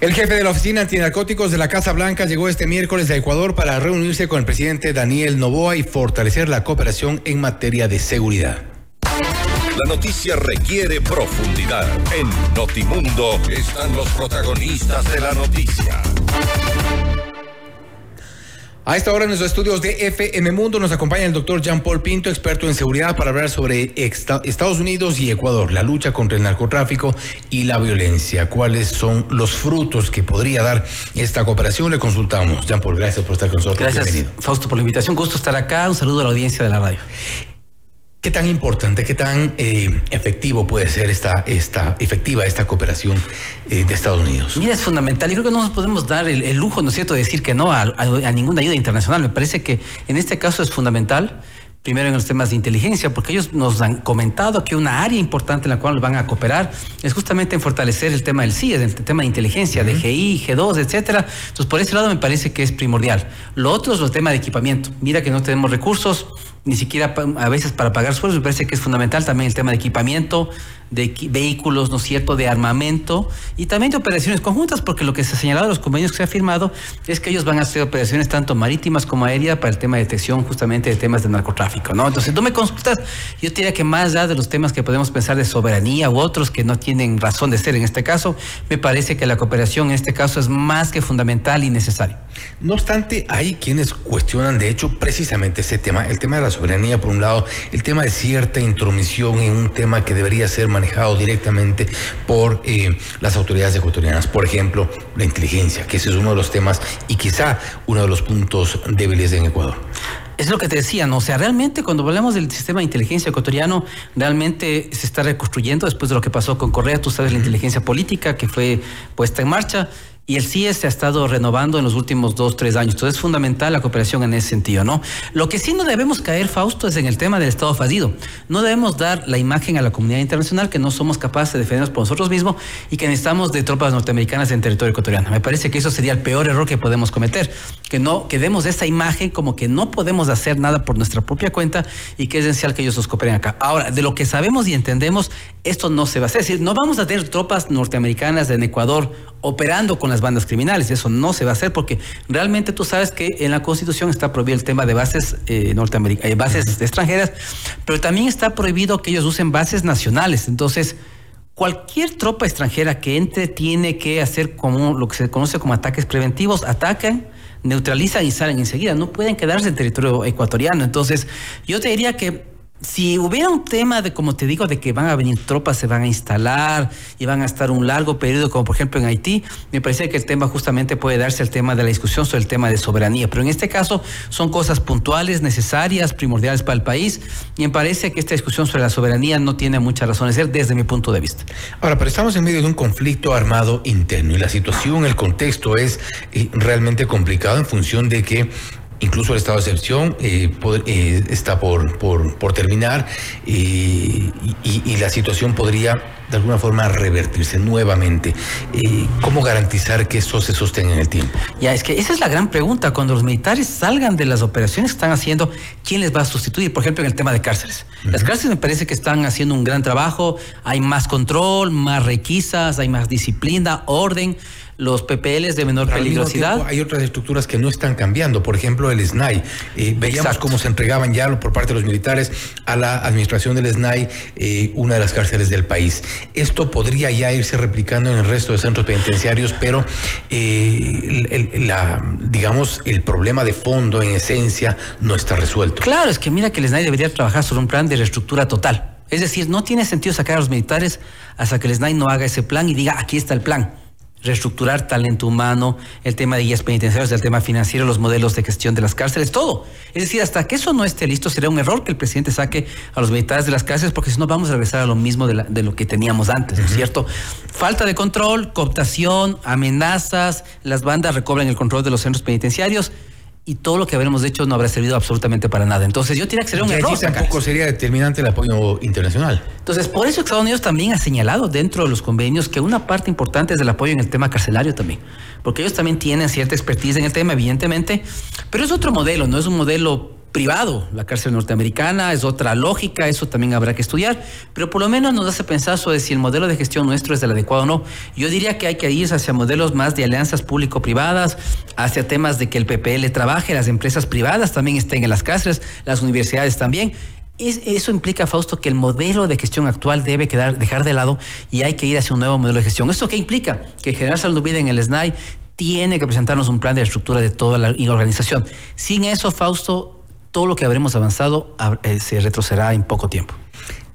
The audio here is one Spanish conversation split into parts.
El jefe de la Oficina Antinarcóticos de la Casa Blanca llegó este miércoles a Ecuador para reunirse con el presidente Daniel Novoa y fortalecer la cooperación en materia de seguridad. La noticia requiere profundidad. En Notimundo están los protagonistas de la noticia. A esta hora en los estudios de FM Mundo nos acompaña el doctor Jean Paul Pinto, experto en seguridad, para hablar sobre Estados Unidos y Ecuador, la lucha contra el narcotráfico y la violencia. ¿Cuáles son los frutos que podría dar esta cooperación? Le consultamos. Jean Paul, gracias por estar con nosotros. Gracias, Fausto, por la invitación. Gusto estar acá. Un saludo a la audiencia de la radio. ¿Qué tan importante, qué tan eh, efectivo puede ser esta, esta, efectiva esta cooperación eh, de Estados Unidos? Mira, es fundamental. Yo creo que no nos podemos dar el, lujo, ¿no es cierto?, de decir que no a, ninguna ayuda internacional. Me parece que en este caso es fundamental primero en los temas de inteligencia, porque ellos nos han comentado que una área importante en la cual van a cooperar es justamente en fortalecer el tema del CIE, el tema de inteligencia, de GI, G2, etcétera. Entonces, por ese lado me parece que es primordial. Lo otro es el tema de equipamiento. Mira que no tenemos recursos, ni siquiera a veces para pagar sueldos, me parece que es fundamental también el tema de equipamiento, de vehículos, ¿no es cierto?, de armamento y también de operaciones conjuntas, porque lo que se ha señalado en los convenios que se ha firmado es que ellos van a hacer operaciones tanto marítimas como aéreas para el tema de detección justamente de temas de narcotráfico, ¿no? Entonces, tú me consultas, yo diría que más allá de los temas que podemos pensar de soberanía u otros que no tienen razón de ser en este caso, me parece que la cooperación en este caso es más que fundamental y necesaria. No obstante, hay quienes cuestionan, de hecho, precisamente ese tema, el tema de la soberanía, por un lado, el tema de cierta intromisión en un tema que debería ser manejado directamente por eh, las autoridades ecuatorianas. Por ejemplo, la inteligencia, que ese es uno de los temas y quizá uno de los puntos débiles en Ecuador. Es lo que te decía, ¿no? O sea, realmente cuando hablamos del sistema de inteligencia ecuatoriano, realmente se está reconstruyendo después de lo que pasó con Correa, tú sabes, la inteligencia política que fue puesta en marcha y el CIE se ha estado renovando en los últimos dos, tres años. Entonces es fundamental la cooperación en ese sentido, ¿no? Lo que sí no debemos caer, Fausto, es en el tema del Estado fallido. No debemos dar la imagen a la comunidad internacional que no somos capaces de defendernos por nosotros mismos y que necesitamos de tropas norteamericanas en territorio ecuatoriano. Me parece que eso sería el peor error que podemos cometer. Que no que demos esa imagen como que no podemos hacer nada por nuestra propia cuenta y que es esencial que ellos nos cooperen acá. Ahora, de lo que sabemos y entendemos, esto no se va a hacer. Es decir, no vamos a tener tropas norteamericanas en Ecuador operando con las bandas criminales. Eso no se va a hacer porque realmente tú sabes que en la Constitución está prohibido el tema de bases eh, norteamericanas, eh, bases extranjeras, pero también está prohibido que ellos usen bases nacionales. Entonces, cualquier tropa extranjera que entre tiene que hacer como lo que se conoce como ataques preventivos, atacan, neutralizan y salen enseguida. No pueden quedarse en territorio ecuatoriano. Entonces, yo te diría que si hubiera un tema de, como te digo, de que van a venir tropas, se van a instalar y van a estar un largo periodo, como por ejemplo en Haití, me parece que el tema justamente puede darse el tema de la discusión sobre el tema de soberanía. Pero en este caso son cosas puntuales, necesarias, primordiales para el país y me parece que esta discusión sobre la soberanía no tiene mucha razón de ser desde mi punto de vista. Ahora, pero estamos en medio de un conflicto armado interno y la situación, el contexto es eh, realmente complicado en función de que Incluso el estado de excepción eh, eh, está por, por, terminar eh, y, la situación podría de alguna forma revertirse nuevamente. ¿Cómo garantizar que eso se sostenga en el tiempo? Ya, es que esa es la gran pregunta. Cuando los militares salgan de las operaciones que están haciendo, ¿quién les va a sustituir? Por ejemplo, en el tema de cárceles. Las cárceles me parece que están haciendo un gran trabajo. Hay más control, más requisas, hay más disciplina, orden los PPLs de menor peligrosidad. hay otras estructuras que no están cambiando, por ejemplo el SNAI. Eh, veíamos cómo se entregaban ya por parte de los militares a la administración del SNAI eh, una de las cárceles del país. Esto podría ya irse replicando en el resto de centros penitenciarios, pero eh, la, digamos, el problema de fondo, en esencia, no está resuelto. Claro, es que mira que el SNAI debería trabajar sobre un plan de reestructura total. Es decir, no tiene sentido sacar a los militares hasta que el SNAI no haga ese plan y diga, aquí está el plan reestructurar talento humano, el tema de guías penitenciarios, el tema financiero, los modelos de gestión de las cárceles, todo. Es decir, hasta que eso no esté listo, sería un error que el presidente saque a los militares de las cárceles, porque si no vamos a regresar a lo mismo de, lo que teníamos antes, ¿no es cierto? Falta de control, cooptación, amenazas, las bandas recobran el control de los centros penitenciarios y todo lo que habremos hecho no habrá servido absolutamente para nada. Entonces yo diría que sería un error. tampoco sería determinante el apoyo internacional. Entonces, por eso Estados Unidos también ha señalado dentro de los convenios que una parte importante es del apoyo en el tema carcelario también, porque ellos también tienen cierta expertise en el tema, evidentemente, pero es otro modelo, no es un modelo privado, la cárcel norteamericana, es otra lógica, eso también habrá que estudiar, pero por lo menos nos hace pensar sobre si el modelo de gestión nuestro es el adecuado o no. Yo diría que hay que ir hacia modelos más de alianzas público-privadas, hacia temas de que el PPL trabaje, las empresas privadas también estén en las cárceles, las universidades también. eso implica, Fausto, que el modelo de gestión actual debe quedar, dejar de lado y hay que ir hacia un nuevo modelo de gestión. ¿Esto qué implica? Que General Salud Vida en el SNAI tiene que presentarnos un plan de estructura de toda la organización. Sin eso, Fausto, todo lo que habremos avanzado eh, se retrocederá en poco tiempo.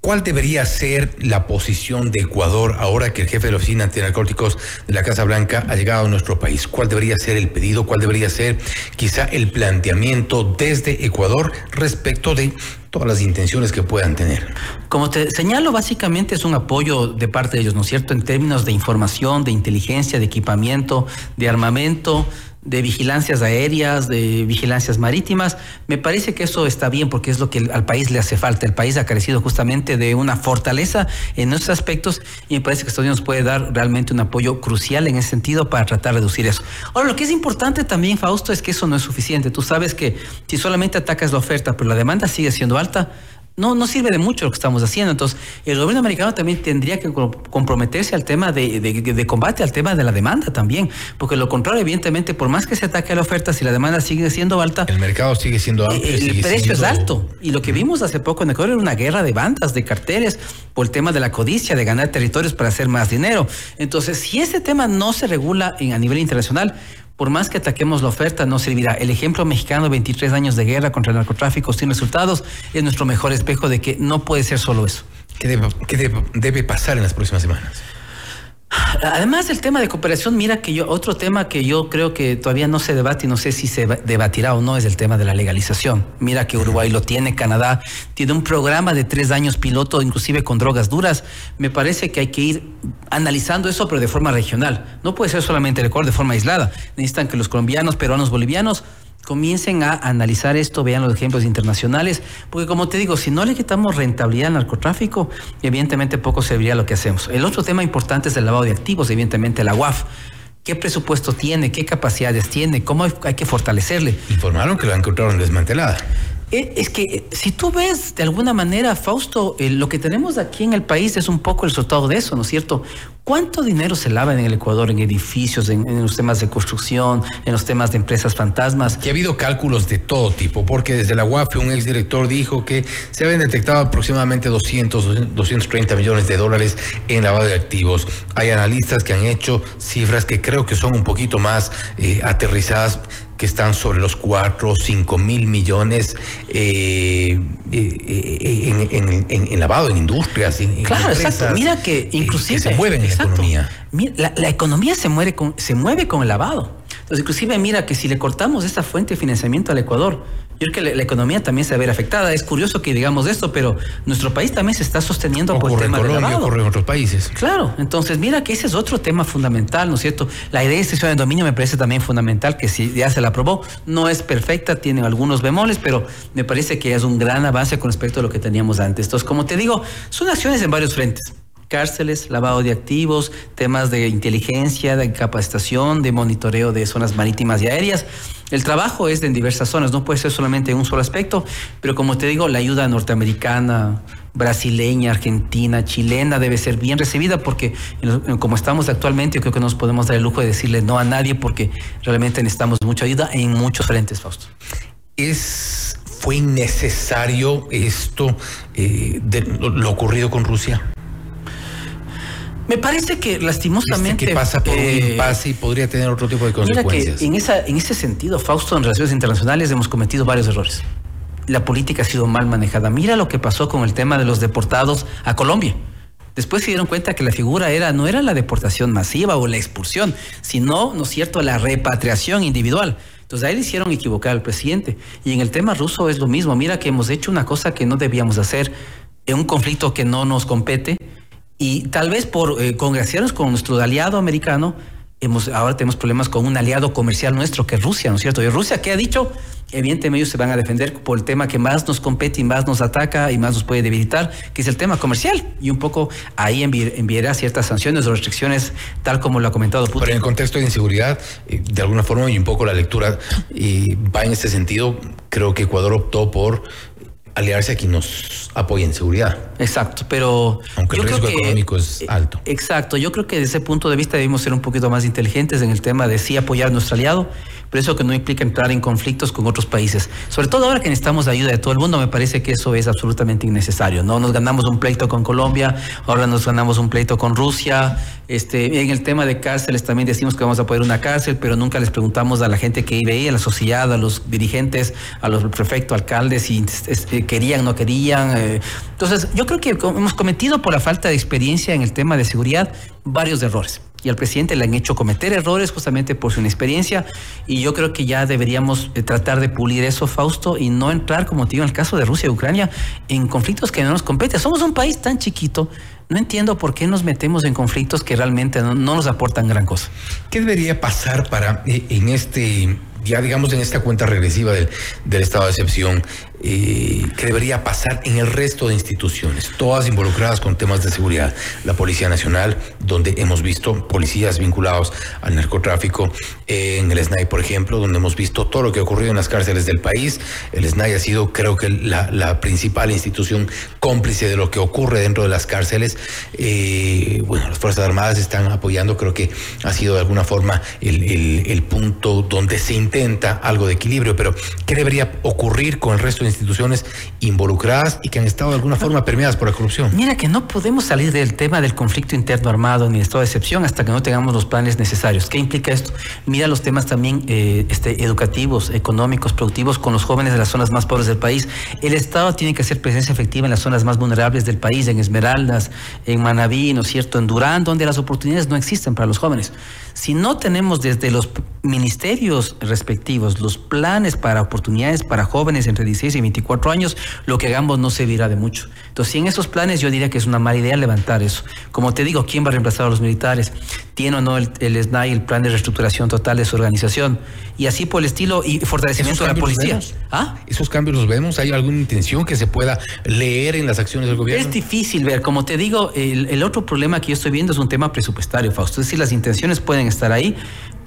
¿Cuál debería ser la posición de Ecuador ahora que el jefe de la Oficina Antinarcóticos de la Casa Blanca ha llegado a nuestro país? ¿Cuál debería ser el pedido? ¿Cuál debería ser quizá el planteamiento desde Ecuador respecto de todas las intenciones que puedan tener? Como te señalo, básicamente es un apoyo de parte de ellos, ¿no es cierto? En términos de información, de inteligencia, de equipamiento, de armamento de vigilancias aéreas, de vigilancias marítimas. Me parece que eso está bien porque es lo que al país le hace falta. El país ha carecido justamente de una fortaleza en esos aspectos y me parece que Estados Unidos puede dar realmente un apoyo crucial en ese sentido para tratar de reducir eso. Ahora, lo que es importante también, Fausto, es que eso no es suficiente. Tú sabes que si solamente atacas la oferta, pero la demanda sigue siendo alta, no, no sirve de mucho lo que estamos haciendo. Entonces, el gobierno americano también tendría que comprometerse al tema de, combate, al tema de la demanda también, porque lo contrario, evidentemente, por más que se ataque a la oferta, si la demanda sigue siendo alta, el mercado sigue siendo alto. El, precio es alto. Y lo que vimos hace poco en Ecuador era una guerra de bandas, de carteles, por el tema de la codicia, de ganar territorios para hacer más dinero. Entonces, si ese tema no se regula en, a nivel internacional, por más que ataquemos la oferta, no servirá. El ejemplo mexicano, 23 años de guerra contra el narcotráfico sin resultados, es nuestro mejor espejo de que no puede ser solo eso. ¿Qué debe, pasar en las próximas semanas? Además del tema de cooperación, mira que yo, otro tema que yo creo que todavía no se debate y no sé si se debatirá o no es el tema de la legalización. Mira que Uruguay lo tiene, Canadá tiene un programa de tres años piloto, inclusive con drogas duras. Me parece que hay que ir analizando eso, pero de forma regional. No puede ser solamente el Ecuador de forma aislada. Necesitan que los colombianos, peruanos, bolivianos comiencen a analizar esto, vean los ejemplos internacionales, porque como te digo, si no le quitamos rentabilidad al narcotráfico, evidentemente poco serviría lo que hacemos. El otro tema importante es el lavado de activos, evidentemente la UAF. ¿Qué presupuesto tiene? ¿Qué capacidades tiene? ¿Cómo hay que fortalecerle? Informaron que lo encontraron desmantelada. Eh, es que eh, si tú ves de alguna manera, Fausto, eh, lo que tenemos aquí en el país es un poco el resultado de eso, ¿no es cierto? ¿Cuánto dinero se lava en el Ecuador en edificios, en, los temas de construcción, en los temas de empresas fantasmas? Que ha habido cálculos de todo tipo, porque desde la UAF un exdirector dijo que se habían detectado aproximadamente 200, 230 millones de dólares en lavado de activos. Hay analistas que han hecho cifras que creo que son un poquito más aterrizadas que están sobre los 4 o 5 mil millones eh, eh, en, lavado, en industrias. claro, exacto. Mira que inclusive... se mueven en la economía. la, la, economía se mueve, con, se mueve con el lavado. Entonces, inclusive mira que si le cortamos esta fuente de financiamiento al Ecuador, yo creo que la, economía también se va a ver afectada. Es curioso que digamos esto, pero nuestro país también se está sosteniendo por el tema Colombia, Ocurre en otros países. Claro, entonces mira que ese es otro tema fundamental, ¿no es cierto? La idea de extensión de dominio me parece también fundamental, que si ya se la aprobó, no es perfecta, tiene algunos bemoles, pero me parece que es un gran avance con respecto a lo que teníamos antes. Entonces, como te digo, son acciones en varios frentes cárceles, lavado de activos, temas de inteligencia, de capacitación, de monitoreo de zonas marítimas y aéreas. El trabajo es en diversas zonas, no puede ser solamente en un solo aspecto, pero como te digo, la ayuda norteamericana, brasileña, argentina, chilena debe ser bien recibida porque como estamos actualmente, yo creo que nos podemos dar el lujo de decirle no a nadie porque realmente necesitamos mucha ayuda en muchos frentes, Fausto. ¿Es, ¿Fue innecesario esto eh, de lo ocurrido con Rusia? Me parece que lastimosamente. que pasa por un eh, impasse y podría tener otro tipo de consecuencias. Mira que en, esa, en ese sentido, Fausto, en relaciones internacionales hemos cometido varios errores. La política ha sido mal manejada. Mira lo que pasó con el tema de los deportados a Colombia. Después se dieron cuenta que la figura era, no era la deportación masiva o la expulsión, sino, ¿no es cierto?, la repatriación individual. Entonces ahí le hicieron equivocar al presidente. Y en el tema ruso es lo mismo. Mira que hemos hecho una cosa que no debíamos hacer en un conflicto que no nos compete y tal vez por eh, congraciarnos con nuestro aliado americano, hemos, ahora tenemos problemas con un aliado comercial nuestro que es Rusia, ¿no es cierto? Y Rusia, ¿qué ha dicho? Evidentemente ellos se van a defender por el tema que más nos compete y más nos ataca y más nos puede debilitar, que es el tema comercial. Y un poco ahí enviará ciertas sanciones o restricciones, tal como lo ha comentado Putin. Pero en el contexto de inseguridad, eh, de alguna forma, y un poco la lectura va en este sentido, creo que Ecuador optó por aliarse a quien nos apoya en seguridad. Exacto, pero aunque el riesgo económico es alto. Exacto, yo creo que desde ese punto de vista debemos ser un poquito más inteligentes en el tema de sí apoyar a nuestro aliado, pero eso que no implica entrar en conflictos con otros países. Sobre todo ahora que necesitamos la ayuda de todo el mundo, me parece que eso es absolutamente innecesario. No nos ganamos un pleito con Colombia, ahora nos ganamos un pleito con Rusia. Este, en el tema de cárceles también decimos que vamos a poner una cárcel, pero nunca les preguntamos a la gente que vive ahí, a la sociedad, a los dirigentes, a los prefectos, alcaldes, si eh, querían, no querían. Eh. Entonces, yo creo que hemos cometido por la falta de experiencia en el tema de seguridad varios errores y al presidente le han hecho cometer errores justamente por su inexperiencia y yo creo que ya deberíamos eh, tratar de pulir eso, Fausto, y no entrar, como te digo, en el caso de Rusia y Ucrania, en conflictos que no nos competen. Somos un país tan chiquito, no entiendo por qué nos metemos en conflictos que realmente no, nos aportan gran cosa. ¿Qué debería pasar para eh, en este ya digamos en esta cuenta regresiva del, del estado de excepción, eh, que debería pasar en el resto de instituciones, todas involucradas con temas de seguridad. La Policía Nacional, donde hemos visto policías vinculados al narcotráfico, en el SNAI, por ejemplo, donde hemos visto todo lo que ha ocurrido en las cárceles del país. El SNAI ha sido, creo que, la, principal institución cómplice de lo que ocurre dentro de las cárceles. Eh, bueno, las Fuerzas Armadas están apoyando, creo que ha sido de alguna forma el, el, el punto donde se intenta algo de equilibrio, pero ¿qué debería ocurrir con el resto de instituciones involucradas y que han estado de alguna forma permeadas por la corrupción. Mira que no podemos salir del tema del conflicto interno armado ni de estado de excepción hasta que no tengamos los planes necesarios. ¿Qué implica esto? Mira los temas también eh, este, educativos, económicos, productivos con los jóvenes de las zonas más pobres del país. El Estado tiene que hacer presencia efectiva en las zonas más vulnerables del país, en Esmeraldas, en Manabí, ¿no es cierto?, en Durán, donde las oportunidades no existen para los jóvenes. Si no tenemos desde los ministerios respectivos los planes para oportunidades para jóvenes entre 16 y 24 años, lo que hagamos no servirá de mucho. Entonces, si en esos planes yo diría que es una mala idea levantar eso. Como te digo, ¿quién va a reemplazar a los militares? ¿Tiene o no el, el SNAI el plan de reestructuración total de su organización? Y así por el estilo y fortalecimiento de la policía. ¿Ah? ¿Esos cambios los vemos? ¿Hay alguna intención que se pueda leer en las acciones del gobierno? Es difícil ver. Como te digo, el, el otro problema que yo estoy viendo es un tema presupuestario, Fausto. Es decir, las intenciones pueden estar ahí,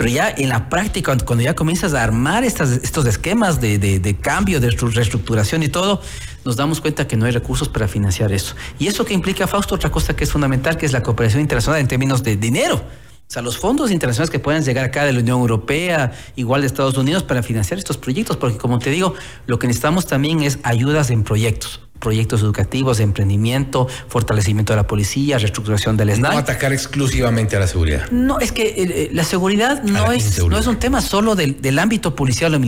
pero ya en la práctica, cuando ya comienzas a armar estas, estos esquemas de, de, de cambio, de reestructuración y todo, nos damos cuenta que no hay recursos para financiar eso. Y eso que implica, Fausto, otra cosa que es fundamental, que es la cooperación internacional en términos de dinero. O sea, los fondos internacionales que puedan llegar acá de la Unión Europea, igual de Estados Unidos, para financiar estos proyectos, porque como te digo, lo que necesitamos también es ayudas en proyectos proyectos educativos, de emprendimiento, fortalecimiento de la policía, reestructuración del SNAI. No atacar exclusivamente a la seguridad. No, es que eh, la seguridad no es, no es un tema solo del, del ámbito policial o